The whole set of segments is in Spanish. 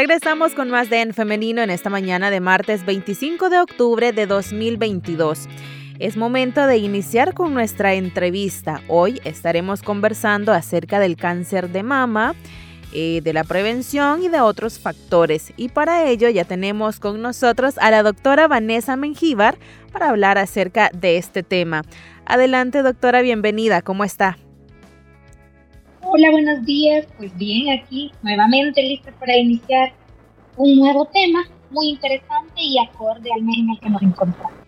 Regresamos con más de En Femenino en esta mañana de martes 25 de octubre de 2022. Es momento de iniciar con nuestra entrevista. Hoy estaremos conversando acerca del cáncer de mama, eh, de la prevención y de otros factores. Y para ello ya tenemos con nosotros a la doctora Vanessa Mengíbar para hablar acerca de este tema. Adelante doctora, bienvenida, ¿cómo está? Hola, buenos días. Pues bien, aquí nuevamente lista para iniciar un nuevo tema muy interesante y acorde al mes en el que nos encontramos.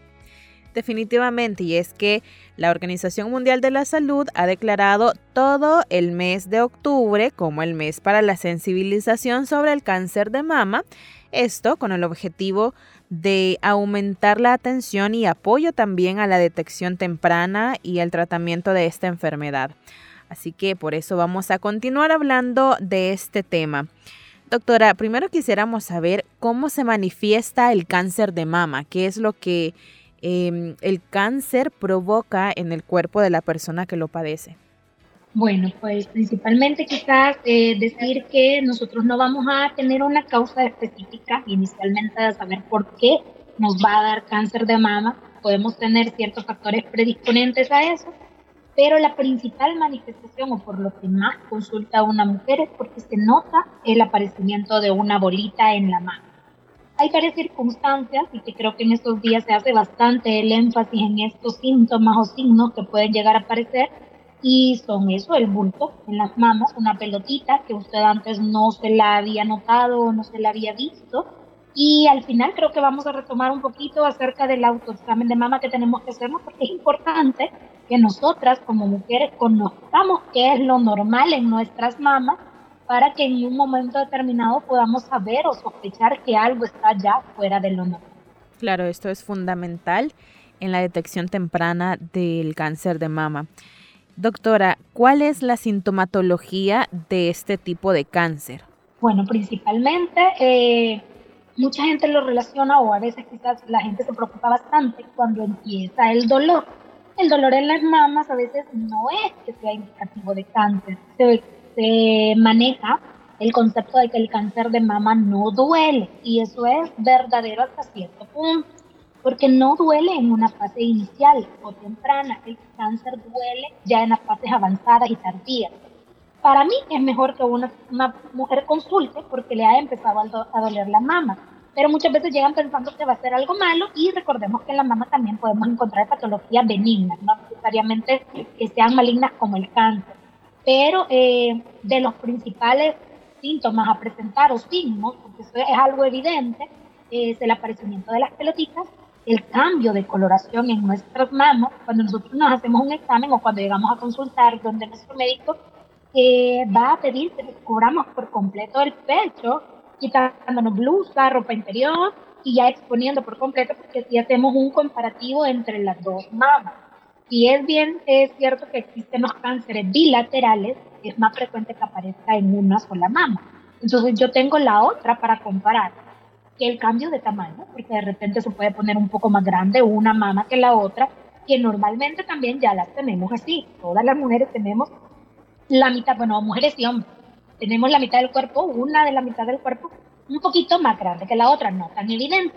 Definitivamente, y es que la Organización Mundial de la Salud ha declarado todo el mes de octubre como el mes para la sensibilización sobre el cáncer de mama, esto con el objetivo de aumentar la atención y apoyo también a la detección temprana y el tratamiento de esta enfermedad. Así que por eso vamos a continuar hablando de este tema. Doctora, primero quisiéramos saber cómo se manifiesta el cáncer de mama, qué es lo que em, el cáncer provoca en el cuerpo de la persona que lo padece. Bueno, pues principalmente quizás eh, decir que nosotros no vamos a tener una causa específica inicialmente de saber por qué nos va a dar cáncer de mama. Podemos tener ciertos factores predisponentes a eso, pero la principal manifestación o por lo que más consulta a una mujer es porque se nota el aparecimiento de una bolita en la mano. Hay varias circunstancias y que creo que en estos días se hace bastante el énfasis en estos síntomas o signos que pueden llegar a aparecer y son eso, el bulto en las mamas, una pelotita que usted antes no se la había notado o no se la había visto y al final creo que vamos a retomar un poquito acerca del autoexamen de mama que tenemos que hacernos porque es importante que nosotras como mujeres conozcamos qué es lo normal en nuestras mamas para que en un momento determinado podamos saber o sospechar que algo está ya fuera de lo normal. Claro, esto es fundamental en la detección temprana del cáncer de mama. Doctora, ¿cuál es la sintomatología de este tipo de cáncer? Bueno, principalmente eh, mucha gente lo relaciona o a veces quizás la gente se preocupa bastante cuando empieza el dolor. El dolor en las mamas a veces no es que sea indicativo de cáncer. Se, se maneja el concepto de que el cáncer de mama no duele y eso es verdadero hasta cierto punto, porque no duele en una fase inicial o temprana, el cáncer duele ya en las fases avanzadas y tardías. Para mí es mejor que una, mujer consulte porque le ha empezado a, doler la mama. Pero muchas veces llegan pensando que va a ser algo malo y recordemos que en la mama también podemos encontrar patologías benignas, no necesariamente que sean malignas como el cáncer. Pero eh, de los principales síntomas a presentar o signos, porque eso es algo evidente, es el aparecimiento de las pelotitas, el cambio de coloración en nuestras mamas, cuando nosotros nos hacemos un examen o cuando llegamos a consultar donde nuestro médico que va a pedir que descubramos por completo el pecho, quitándonos blusa, ropa interior y ya exponiendo por completo, porque si hacemos un comparativo entre las dos mamas. Y es bien, es cierto que existen los cánceres bilaterales, es más frecuente que aparezca en una sola mama. Entonces yo tengo la otra para comparar, que el cambio de tamaño, porque de repente se puede poner un poco más grande una mama que la otra, que normalmente también ya las tenemos así. Todas las mujeres tenemos la mitad, bueno, mujeres y hombres, tenemos la mitad del cuerpo, una de la mitad del cuerpo, un poquito más grande que la otra, no tan evidente.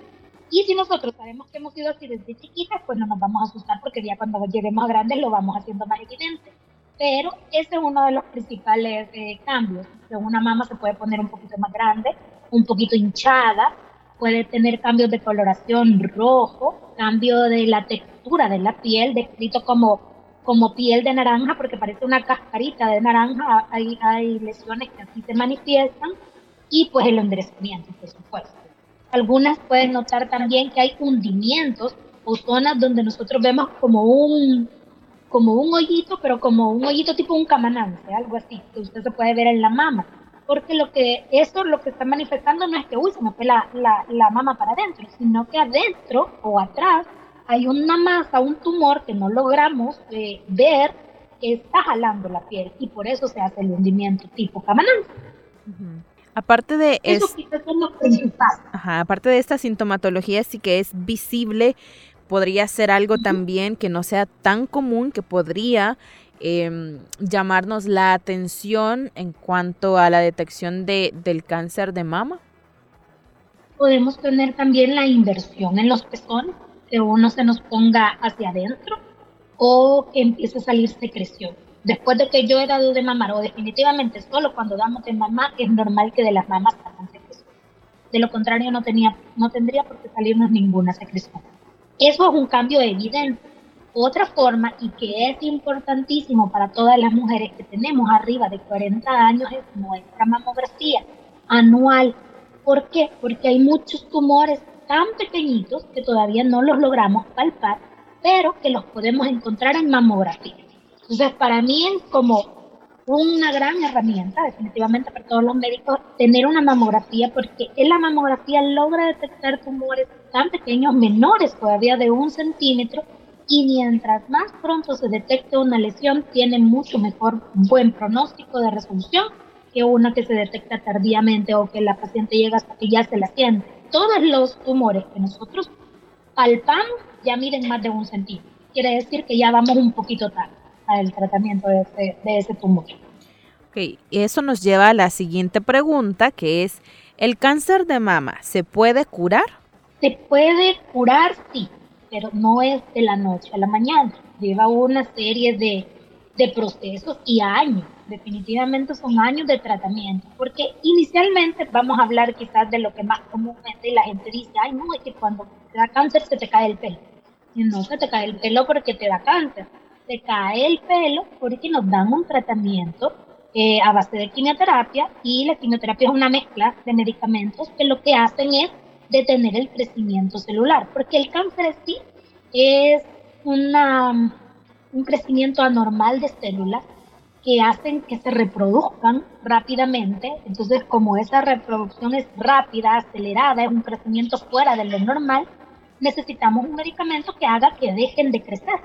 Y si nosotros sabemos que hemos sido así desde chiquitas, pues no nos vamos a asustar porque ya cuando lleguemos a grandes lo vamos haciendo más evidente. Pero ese es uno de los principales eh, cambios, que una mama se puede poner un poquito más grande, un poquito hinchada, puede tener cambios de coloración rojo, cambio de la textura de la piel, descrito como como piel de naranja, porque parece una cascarita de naranja, hay, hay lesiones que así se manifiestan, y pues el enderezamiento, por supuesto. Algunas pueden notar también que hay hundimientos o zonas donde nosotros vemos como un, como un hoyito, pero como un hoyito tipo un camanante, algo así, que usted se puede ver en la mama. porque lo que eso lo que está manifestando no es que uy se me fue la, la, mama para adentro, sino que adentro o atrás hay una masa, un tumor que no logramos eh, ver que está jalando la piel y por eso se hace el hundimiento tipo camanán. Aparte de eso, aparte de esta sintomatología sí que es visible, podría ser algo también que no sea tan común que podría Em, llamarnos la atención en cuanto a la detección de, del cáncer de mama? Podemos tener también la inversión en los pezones, uno se nos ponga hacia adentro o que empiece a salir secreción. Después de que yo he dado de mamar, o definitivamente solo cuando damos de mamar, es normal que de las mamas salgan secreción. De lo contrario, no, tenía, no tendría por qué salirnos ninguna secreción. Eso es un cambio evidente otra forma, y que es importantísimo para todas las mujeres que tenemos arriba de 40 años, es nuestra mamografía anual. ¿Por qué? Porque hay muchos tumores tan pequeñitos que todavía no los logramos palpar, pero que los podemos encontrar en mamografía. Entonces, para mí es como una gran herramienta, definitivamente para todos los médicos, tener una mamografía, porque en la mamografía logra detectar tumores tan pequeños, menores todavía de un centímetro, y mientras más pronto se detecte una lesión, tiene mucho mejor buen pronóstico de resolución que una que se detecta tardíamente o que la paciente llega hasta que ya se la siente. Todos los tumores que nosotros palpamos ya miden más de un centímetro. Quiere decir que ya vamos un poquito tarde al tratamiento de ese, de ese tumor. Ok, y eso nos lleva a la siguiente pregunta, que es, ¿el cáncer de mama se puede curar? Se puede curar, sí pero no es de la noche a la mañana. Lleva una serie de, de procesos y años. Definitivamente son años de tratamiento. Porque inicialmente vamos a hablar quizás de lo que más comúnmente la gente dice, ay no, es que cuando te da cáncer se te cae el pelo. No se te cae el pelo porque te da cáncer. Se cae el pelo porque nos dan un tratamiento eh, a base de quimioterapia y la quimioterapia es una mezcla de medicamentos que lo que hacen es detener el crecimiento celular, porque el cáncer sí es una, un crecimiento anormal de células que hacen que se reproduzcan rápidamente. Entonces, como esa reproducción es rápida, acelerada, es un crecimiento fuera de lo normal, necesitamos un medicamento que haga que dejen de crecer.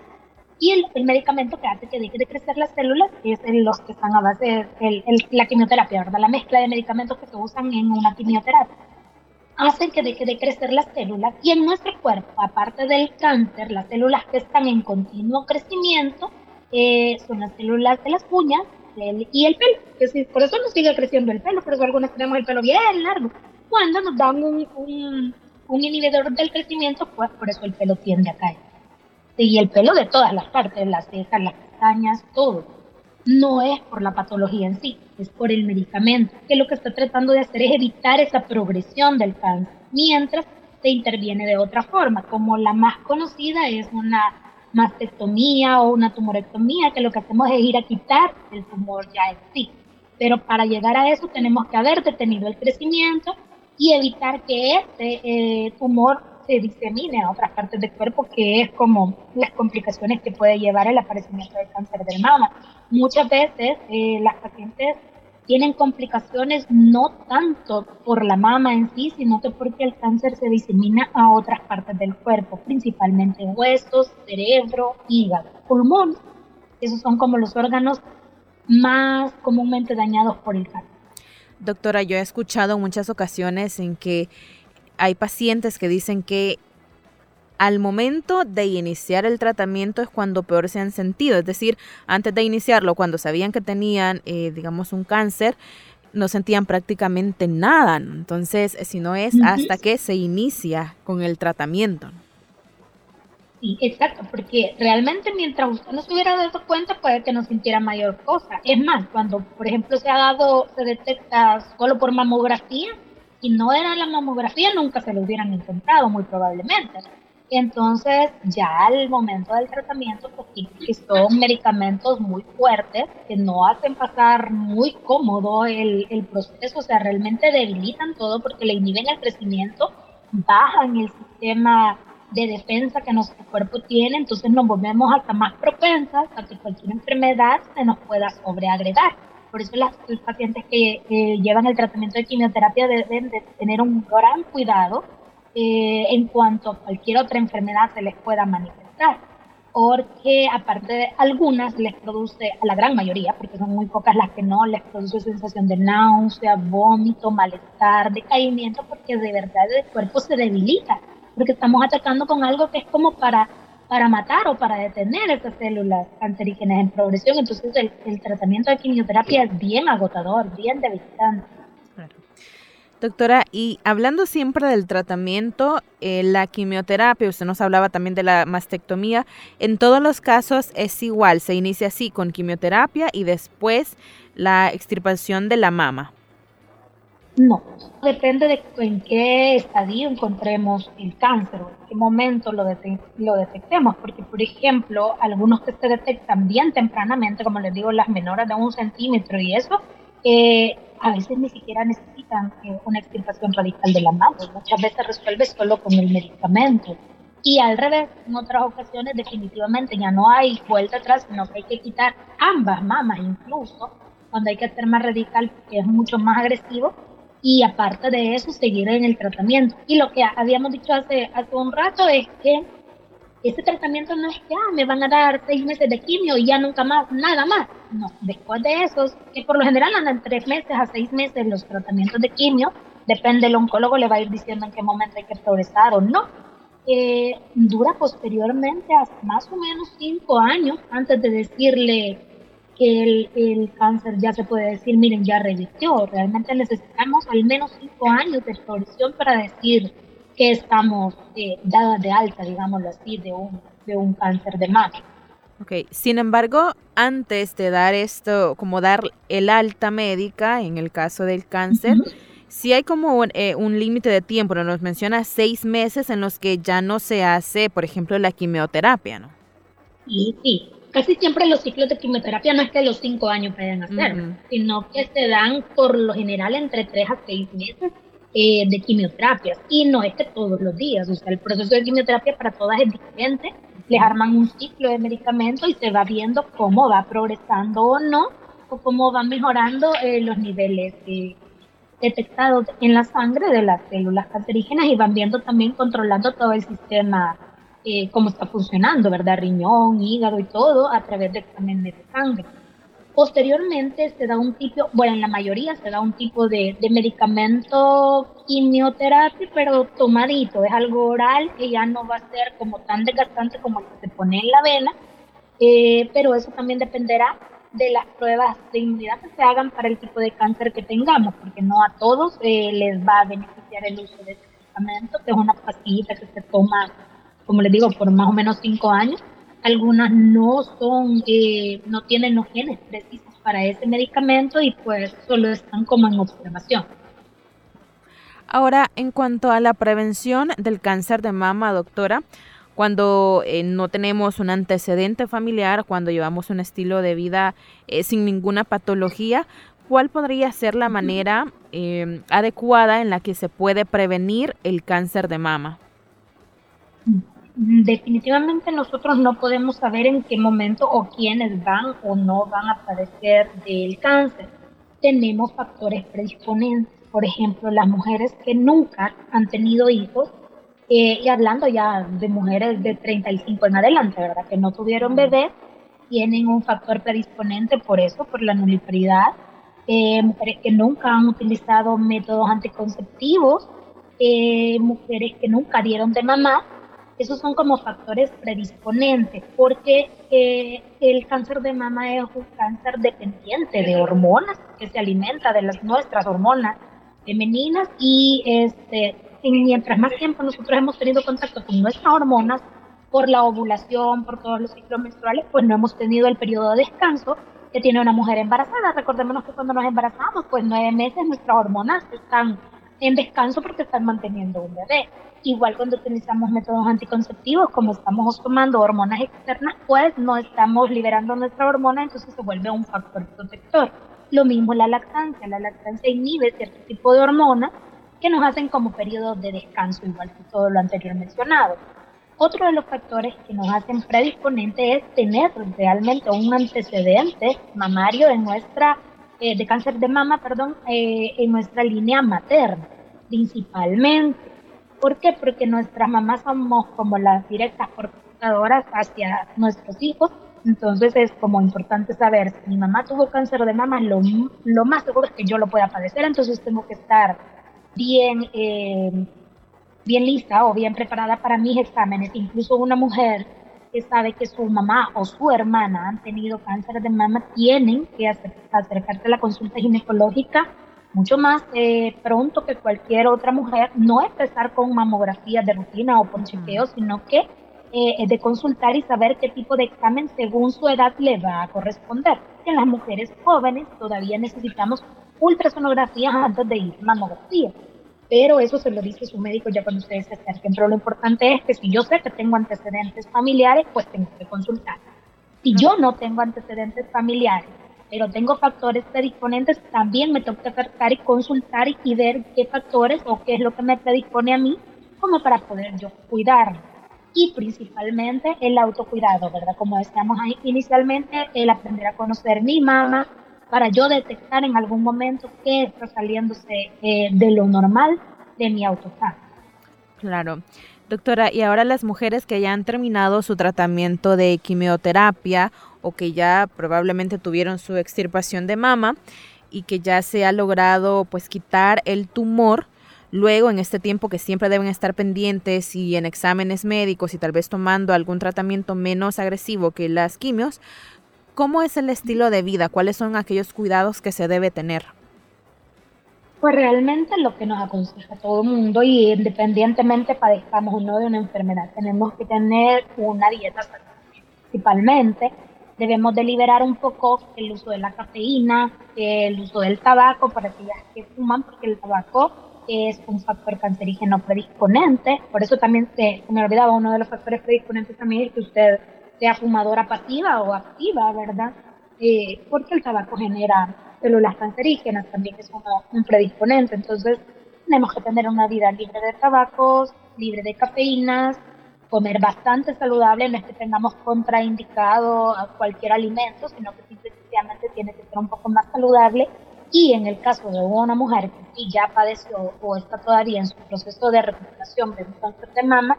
Y el, medicamento que hace que dejen de crecer las células es el, los que están a base de la quimioterapia, ¿verdad? La mezcla de medicamentos que se usan en una quimioterapia hacen que deje de crecer las células y en nuestro cuerpo, aparte del cáncer, las células que están en continuo crecimiento eh, son las células de las uñas y el pelo. Que por eso nos sigue creciendo el pelo, por eso algunos tenemos el pelo bien largo. Cuando nos dan un, un, un inhibidor del crecimiento, pues por eso el pelo tiende a caer. Y el pelo de todas las partes, las cejas, las pestañas, todo no es por la patología en sí, es por el medicamento, que lo que está tratando de hacer es evitar esa progresión del cáncer, mientras se interviene de otra forma, como la más conocida es una mastectomía o una tumorectomía, que lo que hacemos es ir a quitar el tumor ya en sí. Pero para llegar a eso tenemos que haber detenido el crecimiento y evitar que este eh, tumor se disemine a otras partes del cuerpo, que es como las complicaciones que puede llevar el aparecimiento del cáncer del mama. Muchas veces eh, las pacientes tienen complicaciones no tanto por la mama en sí, sino que porque el cáncer se disemina a otras partes del cuerpo, principalmente huesos, cerebro, hígado, pulmón. Esos son como los órganos más comúnmente dañados por el cáncer. Doctora, yo he escuchado muchas ocasiones en que hay pacientes que dicen que al momento de iniciar el tratamiento es cuando peor se han sentido, es decir, antes de iniciarlo, cuando sabían que tenían, eh, digamos, un cáncer, no sentían prácticamente nada. Entonces, si no es hasta que se inicia con el tratamiento. Sí, exacto, porque realmente mientras usted no se hubiera dado cuenta puede que no sintiera mayor cosa. Es más, cuando por ejemplo se ha dado, se detecta solo por mamografía, y no era la mamografía, nunca se lo hubieran encontrado, muy probablemente. Entonces, ya al momento del tratamiento, pues que son medicamentos muy fuertes que no hacen pasar muy cómodo el, el proceso, o sea, realmente debilitan todo porque le inhiben el crecimiento, bajan el sistema de defensa que nuestro cuerpo tiene, entonces nos volvemos hasta más propensas a que cualquier enfermedad se nos pueda sobreagregar. Por eso las, los pacientes que llevan el tratamiento de quimioterapia deben de tener un gran cuidado eh, en cuanto a cualquier otra enfermedad se les pueda manifestar. Porque aparte de algunas les produce, a la gran mayoría, porque son muy pocas las que no, les produce sensación de náusea, vómito, malestar, decaimiento, porque de verdad el cuerpo se debilita, porque estamos atacando con algo que es como para para matar o para detener esas células cancerígenas en progresión. Entonces el, tratamiento de quimioterapia es bien agotador, bien debilitante. Doctora, y hablando siempre del tratamiento, eh, la quimioterapia, usted nos hablaba también de la mastectomía, en todos los casos es igual, se inicia así con quimioterapia y después la extirpación de la mama. No, depende de en qué estadio encontremos el cáncer en qué momento lo, lo detectemos, porque por ejemplo, algunos que se detectan bien tempranamente, como les digo, las menores de un centímetro y eso, eh, a veces ni siquiera necesitan eh, una extirpación radical de la mama, muchas veces resuelve solo con el medicamento. Y al revés, en otras ocasiones definitivamente ya no hay vuelta atrás, sino que hay que quitar ambas mamas incluso, cuando hay que hacer más radical, que es mucho más agresivo, y aparte de eso seguir en el tratamiento. Y lo que habíamos dicho hace, hace un rato es que este tratamiento no es que me van a dar seis meses de quimio y ya nunca más, nada más. No, después de eso, que por lo general andan tres meses a seis meses los tratamientos de quimio, depende, el oncólogo le va a ir diciendo en qué momento hay que progresar o no. Eh, dura posteriormente más o menos cinco años antes de decirle el, el, cáncer ya se puede decir, miren, ya revirtió. Realmente necesitamos al menos cinco años de exploración para decir que estamos eh, dadas de alta, digámoslo así, de un, de un cáncer de mama. Ok, sin embargo, antes de dar esto, como dar el alta médica en el caso del cáncer, si hay como un, eh, un límite de tiempo, nos menciona seis meses en los que ya no se hace, por ejemplo, la quimioterapia, ¿no? Sí, sí, casi siempre los ciclos de quimioterapia no es que los cinco años pueden hacer, sino que se dan por lo general entre tres a seis meses eh, de quimioterapia. Y no es que todos los días, o sea, el proceso de quimioterapia para todas es diferente. Les arman un ciclo de medicamento y se va viendo cómo va progresando o no, o cómo van mejorando eh, los niveles detectados en la sangre de las células cancerígenas y van viendo también controlando todo el sistema eh, cómo está funcionando, ¿verdad? Riñón, hígado y todo a través de exámenes de sangre. Posteriormente se da un tipo, bueno, en la mayoría se da un tipo de, medicamento quimioterapia, pero tomadito, es algo oral que ya no va a ser como tan desgastante como el que se pone en la vena, eh, pero eso también dependerá de las pruebas de inmunidad que se hagan para el tipo de cáncer que tengamos, porque no a todos eh, les va a beneficiar el uso de este medicamento, que es una pastillita que se toma como les digo, por más o menos cinco años. Algunas no son, eh, no tienen los genes precisos para ese medicamento y pues solo están como en observación. Ahora, en cuanto a la prevención del cáncer de mama, doctora, cuando eh, no tenemos un antecedente familiar, cuando llevamos un estilo de vida eh, sin ninguna patología, ¿cuál podría ser la manera adecuada en la que se puede prevenir el cáncer de mama? Definitivamente nosotros no podemos saber en qué momento o quiénes van o no van a padecer del cáncer. Tenemos factores predisponentes, por ejemplo, las mujeres que nunca han tenido hijos, eh, y hablando ya de mujeres de 35 en adelante, ¿verdad? Que no tuvieron bebé, tienen un factor predisponente por eso, por la nuliparidad. Eh, mujeres que nunca han utilizado métodos anticonceptivos, eh, mujeres que nunca dieron de mamá, esos son como factores predisponentes, porque eh, el cáncer de mama es un cáncer dependiente de hormonas, que se alimenta de las nuestras hormonas femeninas y este, mientras más tiempo nosotros hemos tenido contacto con nuestras hormonas, por la ovulación, por todos los ciclos menstruales, pues no hemos tenido el periodo de descanso que tiene una mujer embarazada. Recordémonos que cuando nos embarazamos, pues nueve meses nuestras hormonas están en descanso porque están manteniendo un bebé. Igual cuando utilizamos métodos anticonceptivos, como estamos tomando hormonas externas, pues no estamos liberando nuestra hormona, entonces se vuelve un factor protector. Lo mismo la lactancia, la lactancia inhibe cierto tipo de hormonas que nos hacen como periodos de descanso, igual que todo lo anterior mencionado. Otro de los factores que nos hacen predisponentes es tener realmente un antecedente mamario en nuestra eh, de cáncer de mama, perdón, eh, en nuestra línea materna, principalmente. ¿Por qué? Porque nuestras mamás somos como las directas portadoras hacia nuestros hijos, entonces es como importante saber si mi mamá tuvo cáncer de mama, lo, lo más seguro es que yo lo pueda padecer, entonces tengo que estar bien, eh, bien lista o bien preparada para mis exámenes. Incluso una mujer que sabe que su mamá o su hermana han tenido cáncer de mama, tienen que acercarse a la consulta ginecológica mucho más eh, pronto que cualquier otra mujer, no empezar con mamografía de rutina o con chequeo, sino que eh, de consultar y saber qué tipo de examen según su edad le va a corresponder. En las mujeres jóvenes todavía necesitamos ultrasonografía antes de ir a mamografía pero eso se lo dice su médico ya cuando ustedes se acerquen. Pero lo importante es que si yo sé que tengo antecedentes familiares, pues tengo que consultar. Si yo no tengo antecedentes familiares, pero tengo factores predisponentes, también me tengo que acercar y consultar y ver qué factores o qué es lo que me predispone a mí como para poder yo cuidarme. Y principalmente el autocuidado, ¿verdad? Como decíamos ahí inicialmente, el aprender a conocer mi mamá, para yo detectar en algún momento qué está saliéndose eh, de lo normal de mi autoestima. Claro. Doctora, y ahora las mujeres que ya han terminado su tratamiento de quimioterapia o que ya probablemente tuvieron su extirpación de mama y que ya se ha logrado pues quitar el tumor, luego en este tiempo que siempre deben estar pendientes y en exámenes médicos y tal vez tomando algún tratamiento menos agresivo que las quimios, ¿Cómo es el estilo de vida? ¿Cuáles son aquellos cuidados que se debe tener? Pues realmente lo que nos aconseja todo el mundo y independientemente padezcamos o no de una enfermedad, tenemos que tener una dieta Principalmente debemos de liberar un poco el uso de la cafeína, el uso del tabaco para aquellas que fuman, porque el tabaco es un factor cancerígeno predisponente. Por eso también se, me olvidaba uno de los factores predisponentes también es que usted sea fumadora pasiva o activa, ¿verdad? Eh, porque el tabaco genera células cancerígenas, también es un predisponente. Entonces, tenemos que tener una vida libre de tabacos, libre de cafeínas, comer bastante saludable, no es que tengamos contraindicado a cualquier alimento, sino que simplemente tiene que ser un poco más saludable. Y en el caso de una mujer que ya padeció o está todavía en su proceso de recuperación de un cáncer de mama,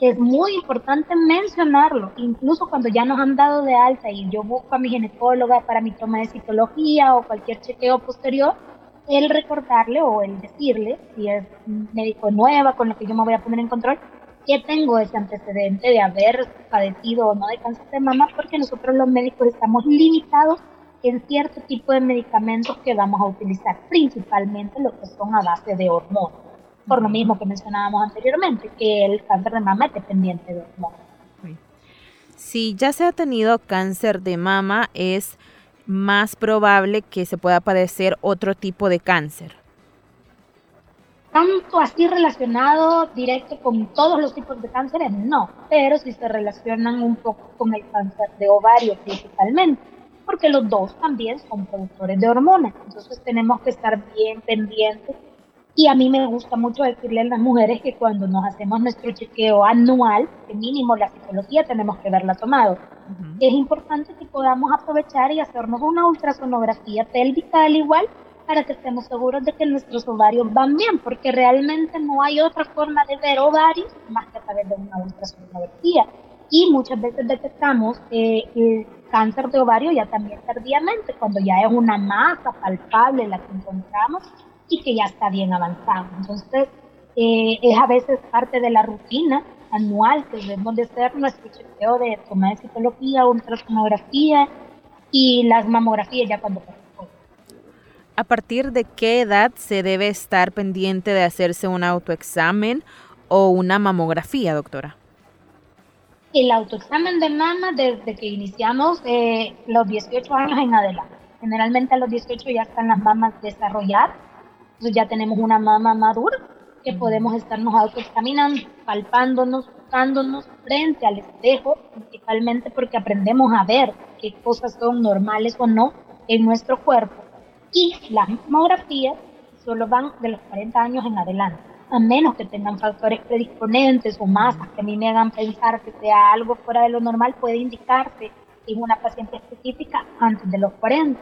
es muy importante mencionarlo, incluso cuando ya nos han dado de alta y yo busco a mi ginecóloga para mi toma de citología o cualquier chequeo posterior, el recordarle o el decirle, si es médico nueva con lo que yo me voy a poner en control, que tengo ese antecedente de haber padecido o no de cáncer de mama, porque nosotros los médicos estamos limitados en cierto tipo de medicamentos que vamos a utilizar, principalmente lo que son a base de hormonas por lo mismo que mencionábamos anteriormente, que el cáncer de mama es dependiente de hormonas. Si ya se ha tenido cáncer de mama, es más probable que se pueda padecer otro tipo de cáncer. Tanto así relacionado directo con todos los tipos de cánceres, no, pero sí se relacionan un poco con el cáncer de ovario principalmente, porque los dos también son productores de hormonas, entonces tenemos que estar bien pendientes. Y a mí me gusta mucho decirle a las mujeres que cuando nos hacemos nuestro chequeo anual, que mínimo la psicología tenemos que verla tomado, es importante que podamos aprovechar y hacernos una ultrasonografía pélvica al igual para que estemos seguros de que nuestros ovarios van bien, porque realmente no hay otra forma de ver ovarios más que a través de una ultrasonografía. Y muchas veces detectamos el cáncer de ovario ya también tardíamente, cuando ya es una masa palpable la que encontramos y que ya está bien avanzado. Entonces, eh, es a veces parte de la rutina anual que debemos de hacer nuestro chequeo de toma de citología, ultrasonografía y las mamografías ya cuando ¿A partir de qué edad se debe estar pendiente de hacerse un autoexamen o una mamografía, doctora? El autoexamen de mama desde que iniciamos eh, los 18 años en adelante. Generalmente a los 18 ya están las mamas desarrolladas entonces ya tenemos una mama madura que podemos estarnos autoexaminando, palpándonos, buscándonos frente al espejo, principalmente porque aprendemos a ver qué cosas son normales o no en nuestro cuerpo. Y las mamografías solo van de los 40 años en adelante, a menos que tengan factores predisponentes o masas que a mí me hagan pensar que sea algo fuera de lo normal, puede indicarse en una paciente específica antes de los 40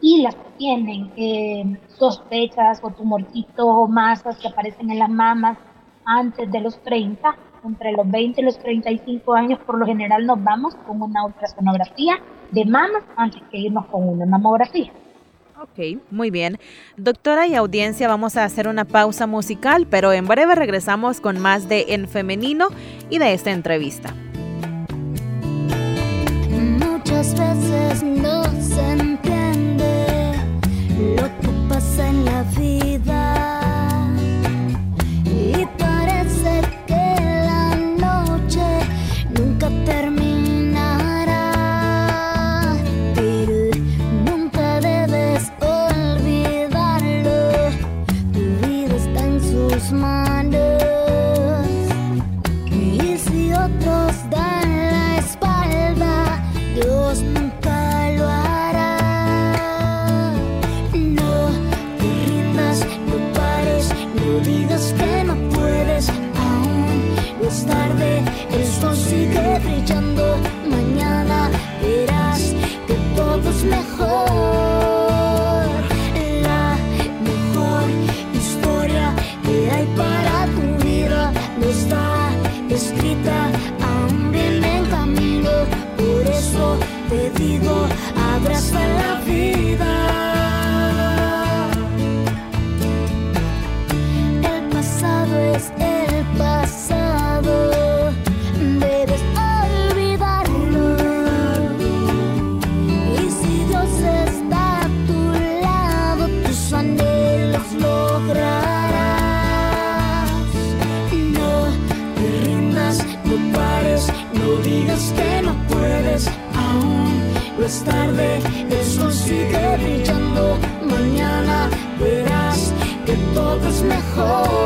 y las que tienen eh, sospechas o tumorcitos o masas que aparecen en las mamas antes de los 30, entre los 20 y los 35 años, por lo general nos vamos con una ultrasonografía de mamas antes que irnos con una mamografía. Ok, muy bien. Doctora y audiencia, vamos a hacer una pausa musical, pero en breve regresamos con más de En Femenino y de esta entrevista. Muchas veces no se llueve, el sol sigue brillando. Mañana verás que todo es mejor.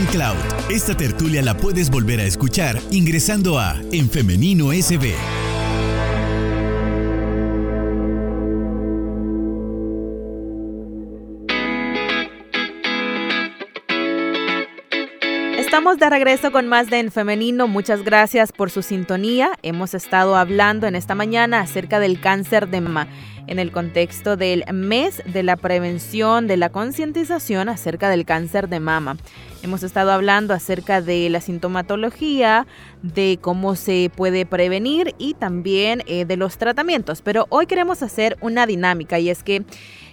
SoundCloud. Esta tertulia la puedes volver a escuchar ingresando a En Femenino SB. De regreso con más de En Femenino. Muchas gracias por su sintonía. Hemos estado hablando en esta mañana acerca del cáncer de mama en el contexto del mes de la prevención, de la concientización acerca del cáncer de mama. Hemos estado hablando acerca de la sintomatología, de cómo se puede prevenir y también eh, de los tratamientos. Pero hoy queremos hacer una dinámica y es que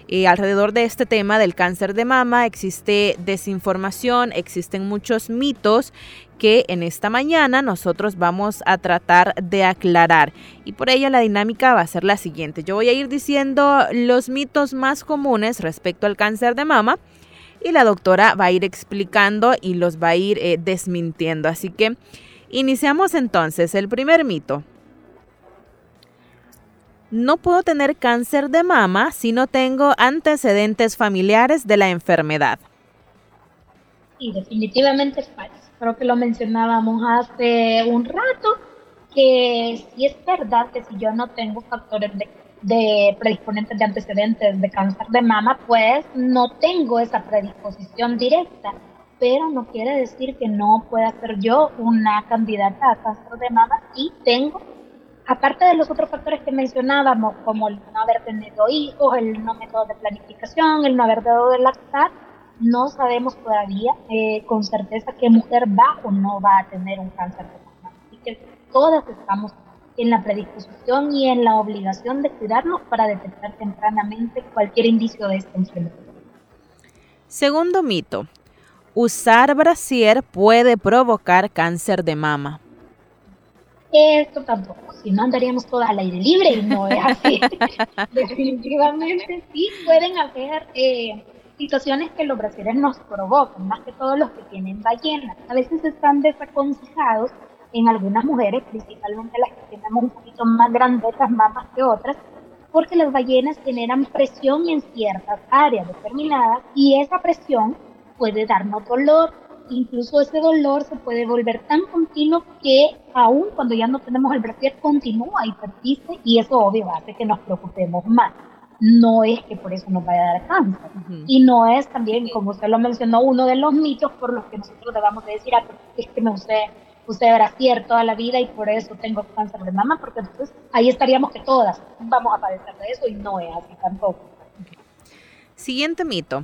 eh, alrededor de este tema del cáncer de mama existe desinformación, existen muchos mitos que en esta mañana nosotros vamos a tratar de aclarar. Y por ello la dinámica va a ser la siguiente. Yo voy a ir diciendo los mitos más comunes respecto al cáncer de mama y la doctora va a ir explicando y los va a ir eh, desmintiendo. Así que iniciamos entonces el primer mito no puedo tener cáncer de mama si no tengo antecedentes familiares de la enfermedad. Sí, definitivamente es falso. Creo que lo mencionábamos hace un rato. que sí es verdad que si yo no tengo factores de, de predisponentes de antecedentes de cáncer de mama, pues no tengo esa predisposición directa pero no quiere decir que no pueda ser yo una candidata a cáncer de mama y tengo, aparte de los otros factores que mencionábamos, como el no haber tenido hijos, el no método de planificación, el no haber dado de lactar, no sabemos todavía eh, con certeza qué mujer va o no va a tener un cáncer de mama. Así que todas estamos en la predisposición y en la obligación de cuidarnos para detectar tempranamente cualquier indicio de esta enfermedad. Segundo mito, usar brasier puede provocar cáncer de mama. Esto tampoco, si no andaríamos todas al aire libre y no es así. Definitivamente sí pueden haber eh, situaciones que los brasieres nos provocan, más que todos los que tienen ballenas. A veces están desaconsejados en algunas mujeres, principalmente las que tenemos un poquito más grandes las mamas que otras, porque las ballenas generan presión en ciertas áreas determinadas y esa presión puede darnos dolor, incluso ese dolor se puede volver tan continuo que aún cuando ya no tenemos el brasier continúa y persiste y eso obvio hace que nos preocupemos más. No es que por eso nos vaya a dar cáncer. Y no es también, como usted lo mencionó, uno de los mitos por los que nosotros debamos de decir, ah, es que me usé, usé brasier toda la vida y por eso tengo cáncer de mama, porque entonces ahí estaríamos que todas vamos a padecer de eso y no es así tampoco. Siguiente mito.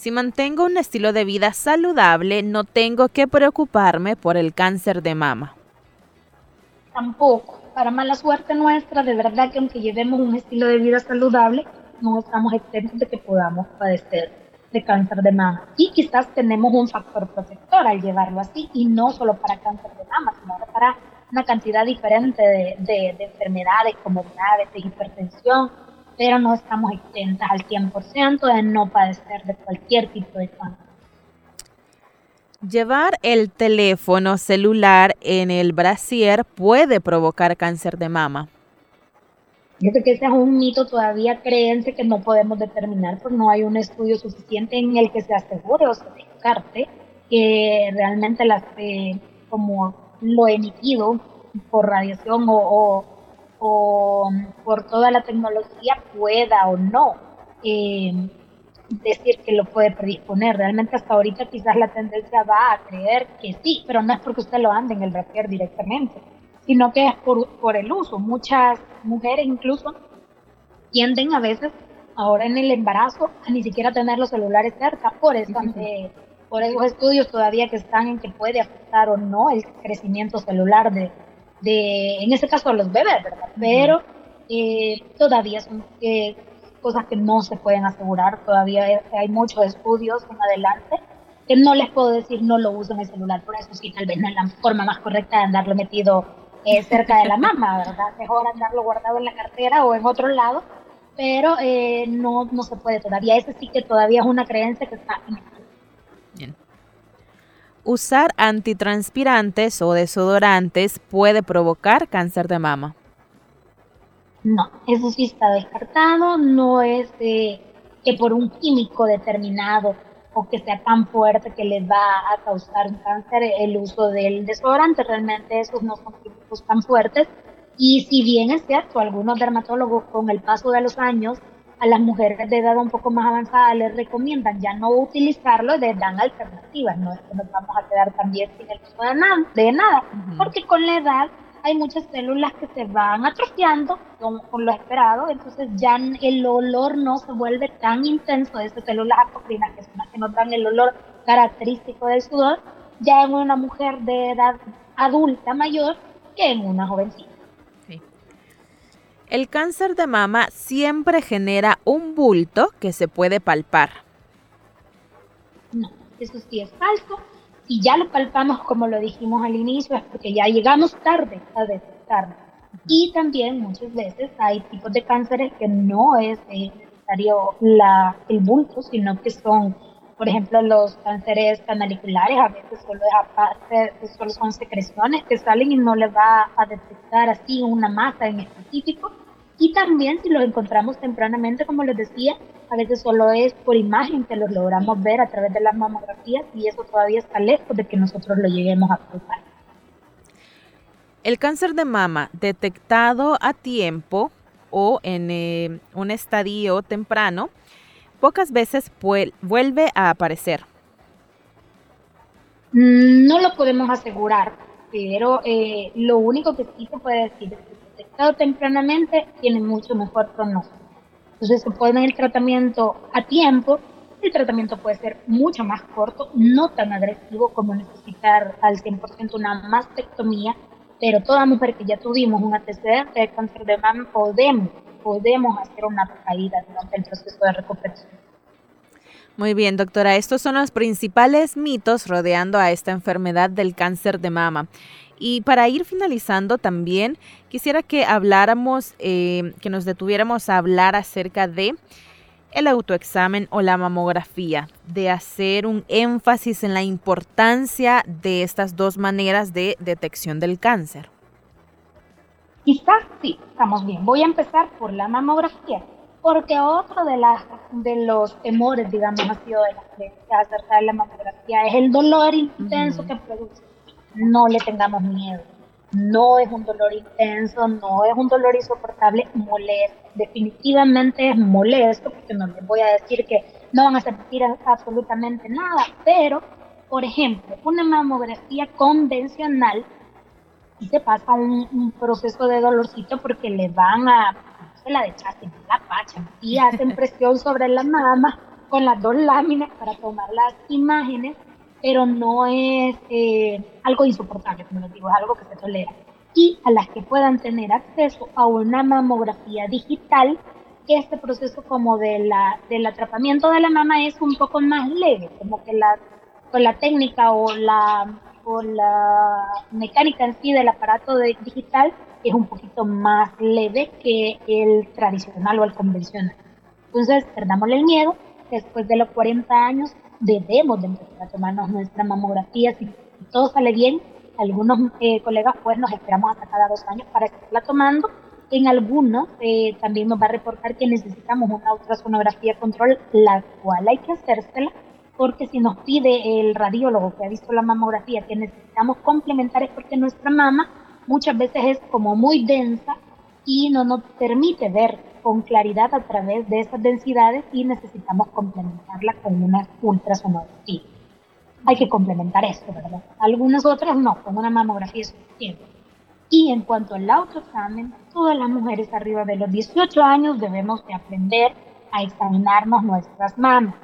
Si mantengo un estilo de vida saludable, no tengo que preocuparme por el cáncer de mama. Tampoco. Para mala suerte nuestra, de verdad que aunque llevemos un estilo de vida saludable, no estamos exentos de que podamos padecer de cáncer de mama. Y quizás tenemos un factor protector al llevarlo así, y no solo para cáncer de mama, sino para una cantidad diferente de, de, de enfermedades como diabetes, hipertensión, pero no estamos exentas al 100% de no padecer de cualquier tipo de cáncer. Llevar el teléfono celular en el brasier puede provocar cáncer de mama. Yo creo que ese es un mito todavía creencia que no podemos determinar porque no hay un estudio suficiente en el que se asegure o se descarte que realmente las, eh, como lo emitido por radiación o o por toda la tecnología pueda o no eh, decir que lo puede predisponer. Realmente hasta ahorita quizás la tendencia va a creer que sí, pero no es porque usted lo ande en el brasier directamente, sino que es por, por el uso. Muchas mujeres incluso tienden a veces ahora en el embarazo a ni siquiera tener los celulares cerca por eso, por esos estudios todavía que están en que puede afectar o no el crecimiento celular de, de, en ese caso, los bebés, ¿verdad? Pero eh, todavía son eh, cosas que no se pueden asegurar, todavía hay, muchos estudios en adelante que no les puedo decir no lo uso en el celular, por eso sí, tal vez no es la forma más correcta de andarlo metido eh, cerca de la mamá, ¿verdad? Mejor andarlo guardado en la cartera o en otro lado, pero no, no se puede todavía. Ese sí que todavía es una creencia que está. Usar antitranspirantes o desodorantes puede provocar cáncer de mama. No, eso sí está descartado, no es que por un químico determinado o que sea tan fuerte que le va a causar un cáncer el uso del desodorante, realmente esos no son químicos tan fuertes. Y si bien es cierto, algunos dermatólogos con el paso de los años a las mujeres de edad un poco más avanzada les recomiendan ya no utilizarlo, les dan alternativas, no es que nos vamos a quedar también sin el uso de nada, de nada porque con la edad hay muchas células que se van atrofiando con, lo esperado, entonces ya el olor no se vuelve tan intenso de esas células apocrinas que son las que nos dan el olor característico del sudor, ya en una mujer de edad adulta mayor que en una jovencita. El cáncer de mama siempre genera un bulto que se puede palpar. No, eso sí es falso. Si ya lo palpamos como lo dijimos al inicio, es porque ya llegamos tarde a detectarlo. Y también muchas veces hay tipos de cánceres que no es necesario la, el bulto, sino que son, por ejemplo, los cánceres canaliculares, a veces solo, es aparte, solo son secreciones que salen y no le va a detectar así una masa en específico y también si los encontramos tempranamente, como les decía, a veces solo es por imagen que los logramos ver a través de las mamografías y eso todavía está lejos de que nosotros lo lleguemos a palpar. El cáncer de mama detectado a tiempo o en eh, un estadio temprano, pocas veces vuelve a aparecer. Mm, no lo podemos asegurar, pero eh, lo único que sí se puede decir es que detectado tempranamente tiene mucho mejor pronóstico. Entonces se puede el tratamiento a tiempo, el tratamiento puede ser mucho más corto, no tan agresivo como necesitar al 100% una mastectomía, pero toda mujer que ya tuvimos un antecedente de cáncer de mama podemos, podemos hacer una caída durante el proceso de recuperación. Muy bien, doctora. Estos son los principales mitos rodeando a esta enfermedad del cáncer de mama. Y para ir finalizando también, quisiera que habláramos, eh, que nos detuviéramos a hablar acerca de el autoexamen o la mamografía, de hacer un énfasis en la importancia de estas dos maneras de detección del cáncer. Quizás sí, estamos bien. Voy a empezar por la mamografía porque otro de, las, de los temores, digamos, ha sido de la creencia acerca de la mamografía es el dolor intenso que produce. No le tengamos miedo. No es un dolor intenso, no es un dolor insoportable, molesto. Definitivamente es molesto, porque no les voy a decir que no van a sentir absolutamente nada, pero, por ejemplo, una mamografía convencional y se pasa un, un proceso de dolorcito porque le van a la de Chastain, la pacha, y hacen presión sobre la mama con las dos láminas para tomar las imágenes, pero no es eh, algo insoportable, como les digo, es algo que se tolera. Y a las que puedan tener acceso a una mamografía digital, este proceso como de la, del atrapamiento de la mama es un poco más leve, como que la, con la técnica o la, o la mecánica en sí del aparato de, digital es un poquito más leve que el tradicional o el convencional. Entonces, perdamos el miedo, después de los 40 años debemos de empezar a tomarnos nuestra mamografía, si todo sale bien, algunos eh, colegas pues nos esperamos hasta cada dos años para estarla tomando, en algunos eh, también nos va a reportar que necesitamos una ultrasonografía control, la cual hay que hacérsela, porque si nos pide el radiólogo que ha visto la mamografía que necesitamos complementar es porque nuestra mama muchas veces es como muy densa y no nos permite ver con claridad a través de esas densidades y necesitamos complementarla con una ultrasonografía. Hay que complementar esto, ¿verdad? Algunas otras no, con una mamografía es suficiente. Y en cuanto al autoexamen, todas las mujeres arriba de los 18 años debemos de aprender a examinarnos nuestras mamas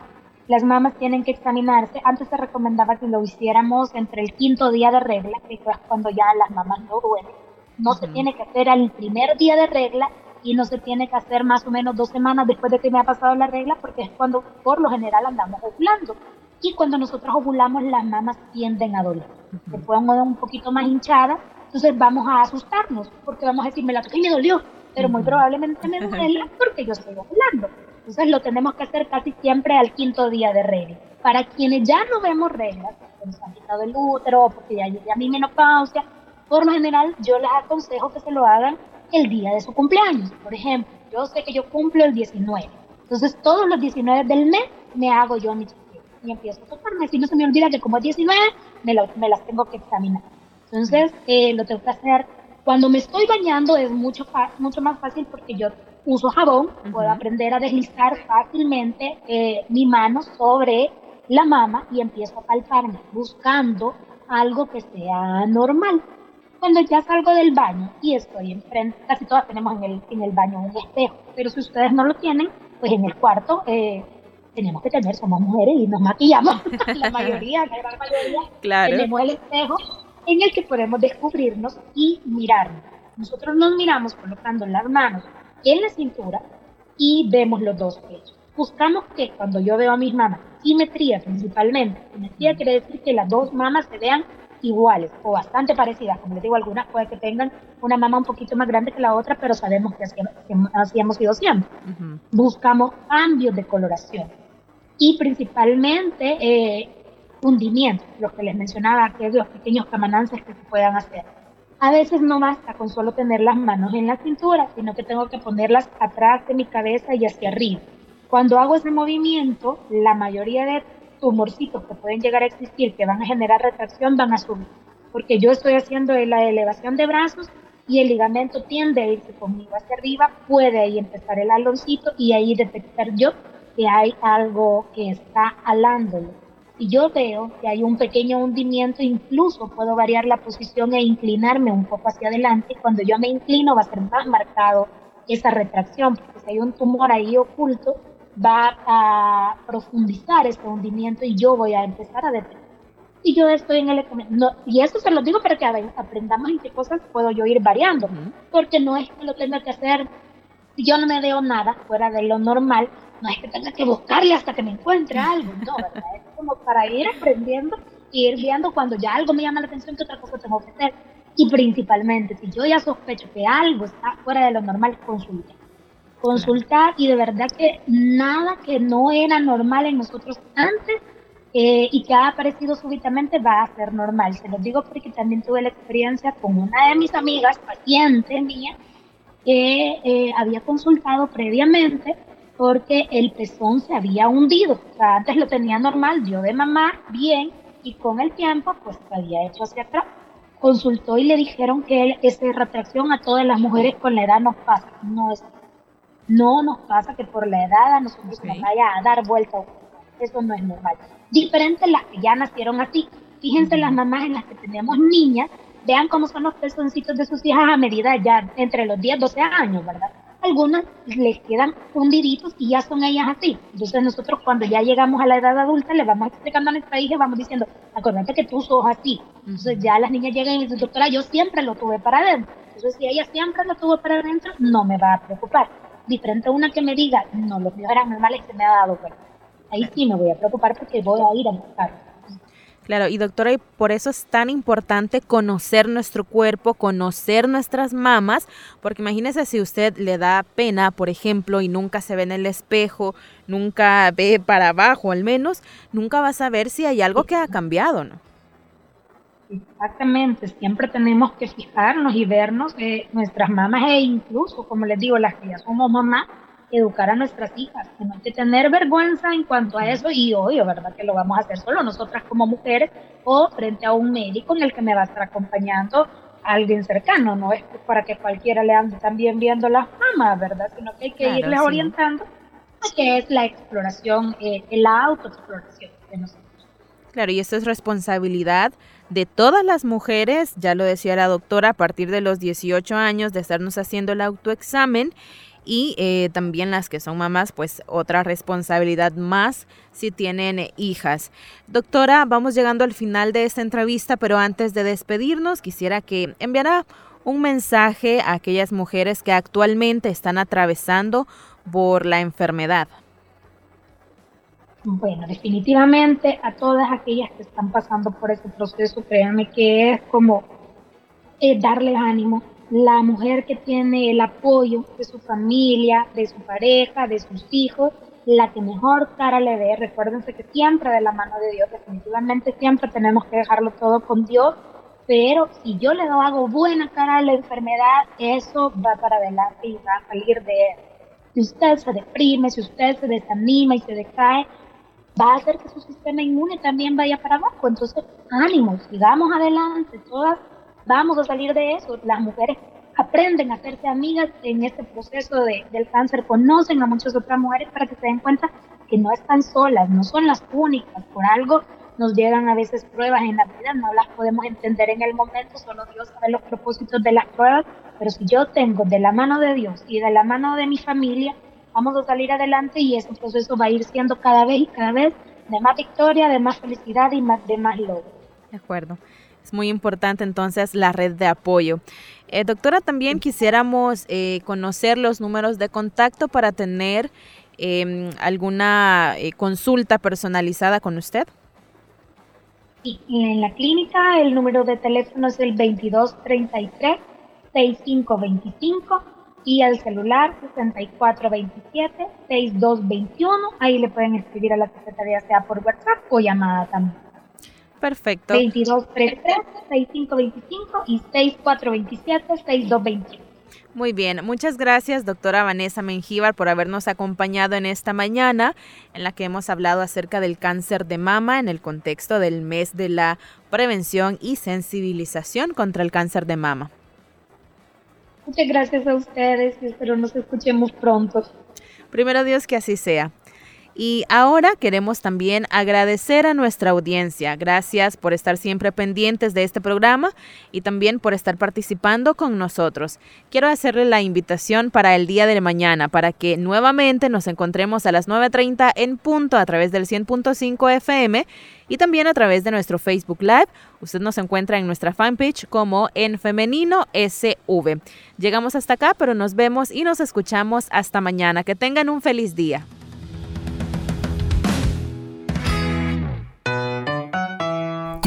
las mamás tienen que examinarse. Antes se recomendaba que lo hiciéramos entre el quinto día de regla, que es cuando ya las mamás no duelen. No se tiene que hacer al primer día de regla y no se tiene que hacer más o menos dos semanas después de que me ha pasado la regla, porque es cuando por lo general andamos ovulando. Y cuando nosotros ovulamos, las mamas tienden a doler. Se pueden un poquito más hinchadas, entonces vamos a asustarnos, porque vamos a decir, me la toqué y me dolió, pero muy probablemente me duele porque yo estoy ovulando. Entonces lo tenemos que hacer casi siempre al quinto día de regla. Para quienes ya no vemos reglas, porque nos han quitado el útero, porque ya llegué a mi menopausia, por lo general yo les aconsejo que se lo hagan el día de su cumpleaños. Por ejemplo, yo sé que yo cumplo el 19. Entonces todos los 19 del mes me hago yo mi chequeo y empiezo a tocarme. Si no se me olvida que como es 19, me, me las tengo que examinar. Entonces eh, lo tengo que hacer cuando me estoy bañando es mucho, mucho más fácil porque yo uso jabón, puedo aprender a deslizar fácilmente eh, mi mano sobre la mama y empiezo a palparme buscando algo que sea normal. Cuando ya salgo del baño y estoy enfrente, casi todas tenemos en el, en el baño un espejo, pero si ustedes no lo tienen, pues en el cuarto eh, tenemos que tener, somos mujeres y nos maquillamos, la mayoría, la gran mayoría, tenemos el espejo en el que podemos descubrirnos y mirarnos. Nosotros nos miramos colocando las manos en la cintura y vemos los dos pechos. Buscamos que cuando yo veo a mis mamas, simetría principalmente, simetría quiere decir que las dos mamas se vean iguales o bastante parecidas. Como les digo, algunas puede que tengan una mama un poquito más grande que la otra, pero sabemos que así, hemos sido siempre. Buscamos cambios de coloración y principalmente eh, hundimiento, lo que les mencionaba, que es los pequeños camanances que se puedan hacer. A veces no basta con solo tener las manos en la cintura, sino que tengo que ponerlas atrás de mi cabeza y hacia arriba. Cuando hago ese movimiento, la mayoría de tumorcitos que pueden llegar a existir, que van a generar retracción, van a subir. porque yo estoy haciendo la elevación de brazos y el ligamento tiende a irse conmigo hacia arriba, puede ahí empezar el aloncito y ahí detectar yo que hay algo que está alándolo. Si yo veo que hay un pequeño hundimiento, incluso puedo variar la posición e inclinarme un poco hacia adelante. Cuando yo me inclino va a ser más marcado esa retracción, porque si hay un tumor ahí oculto, va a profundizar ese hundimiento y yo voy a empezar a detectar. Y yo estoy en el... No, y eso se lo digo para que aprendamos en qué cosas puedo yo ir variando, porque no es que lo tenga que hacer, si yo no me veo nada fuera de lo normal, no es que tenga que buscarle hasta que me encuentre algo, no, ¿verdad? Es como para ir aprendiendo y ir viendo cuando ya algo me llama la atención que otra cosa tengo que hacer. Y principalmente, si yo ya sospecho que algo está fuera de lo normal, consulta consultar y de verdad que nada que no era normal en nosotros antes eh, y que ha aparecido súbitamente va a ser normal. Se lo digo porque también tuve la experiencia con una de mis amigas, paciente mía, que eh, había consultado previamente porque el pezón se había hundido. O sea, antes lo tenía normal, dio de mamá bien y con el tiempo pues se había hecho hacia atrás. Consultó y le dijeron que esa retracción a todas las mujeres con la edad nos pasa. No es no nos pasa que por la edad a nosotros nos vaya a dar vuelta. Eso no es normal. Diferente las que ya nacieron así. Fíjense las mamás en las que tenemos niñas, vean cómo son los pezoncitos de sus hijas a medida ya entre los 10, 12 años, ¿verdad? Algunas les quedan hundiditos y ya son ellas así. Entonces nosotros cuando ya llegamos a la edad adulta le vamos explicando a nuestra hija y vamos diciendo, acuérdate que tú sos así. Entonces ya las niñas llegan y dicen, doctora, yo siempre lo tuve para adentro. Entonces si ella siempre lo tuvo para adentro, no me va a preocupar diferente a una que me diga, no, los míos eran normales y se me ha dado cuenta. Ahí sí me voy a preocupar porque voy a ir a buscar. Claro, y doctora, y por eso es tan importante conocer nuestro cuerpo, conocer nuestras mamas, porque imagínese si usted le da pena, por ejemplo, y nunca se ve en el espejo, nunca ve para abajo al menos, nunca va a saber si hay algo que ha cambiado, ¿no? Exactamente, siempre tenemos que fijarnos y vernos eh, nuestras mamás e incluso, como les digo, las que ya somos mamás, educar a nuestras hijas, que no hay que tener vergüenza en cuanto a eso y obvio, ¿verdad? Que lo vamos a hacer solo nosotras como mujeres o frente a un médico en el que me va a estar acompañando alguien cercano, no es para que cualquiera le ande también viendo las mamas, ¿verdad? Sino que hay que irles orientando a que es la exploración, eh, la autoexploración de nosotros. Claro, y esto es responsabilidad de todas las mujeres, ya lo decía la doctora, a partir de los 18 años de estarnos haciendo el autoexamen y eh, también las que son mamás, pues otra responsabilidad más si tienen hijas. Doctora, vamos llegando al final de esta entrevista, pero antes de despedirnos, quisiera que enviara un mensaje a aquellas mujeres que actualmente están atravesando por la enfermedad. Bueno, definitivamente a todas aquellas que están pasando por ese proceso, créanme que es como eh, darles ánimo. La mujer que tiene el apoyo de su familia, de su pareja, de sus hijos, la que mejor cara le dé. Recuérdense que siempre de la mano de Dios, definitivamente siempre tenemos que dejarlo todo con Dios. Pero si yo le hago buena cara a la enfermedad, eso va para adelante y va a salir de él. Si usted se deprime, si usted se desanima y se decae, va a hacer que su sistema inmune también vaya para abajo. Entonces, ánimo, sigamos adelante, todas vamos a salir de eso. Las mujeres aprenden a hacerse amigas en este proceso de, del cáncer, conocen a muchas otras mujeres para que se den cuenta que no están solas, no son las únicas, por algo nos llegan a veces pruebas en la vida, no las podemos entender en el momento, solo Dios sabe los propósitos de las pruebas, pero si yo tengo de la mano de Dios y de la mano de mi familia vamos a salir adelante y ese proceso va a ir siendo cada vez y cada vez de más victoria, de más felicidad y más, de más logro. De acuerdo. Es muy importante entonces la red de apoyo. Eh, doctora, también quisiéramos eh, conocer los números de contacto para tener em, alguna eh, consulta personalizada con usted. Sí, en la clínica el número de teléfono es el 2233 6525 y al celular 6427-6221. Ahí le pueden escribir a la secretaría, sea por WhatsApp o llamada también. Perfecto. 2233-6525 y 6427-6221. Muy bien, muchas gracias doctora Vanessa Mengíbar por habernos acompañado en esta mañana en la que hemos hablado acerca del cáncer de mama en el contexto del mes de la prevención y sensibilización contra el cáncer de mama. Muchas gracias a ustedes y espero nos escuchemos pronto. Primero Dios que así sea. Y ahora queremos también agradecer a nuestra audiencia. Gracias por estar siempre pendientes de este programa y también por estar participando con nosotros. Quiero hacerle la invitación para el día de mañana, para que nuevamente nos encontremos a las 9.30 en punto a través del 100.5 FM y también a través de nuestro Facebook Live. Usted nos encuentra en nuestra fanpage como en femenino SV. Llegamos hasta acá, pero nos vemos y nos escuchamos hasta mañana. Que tengan un feliz día.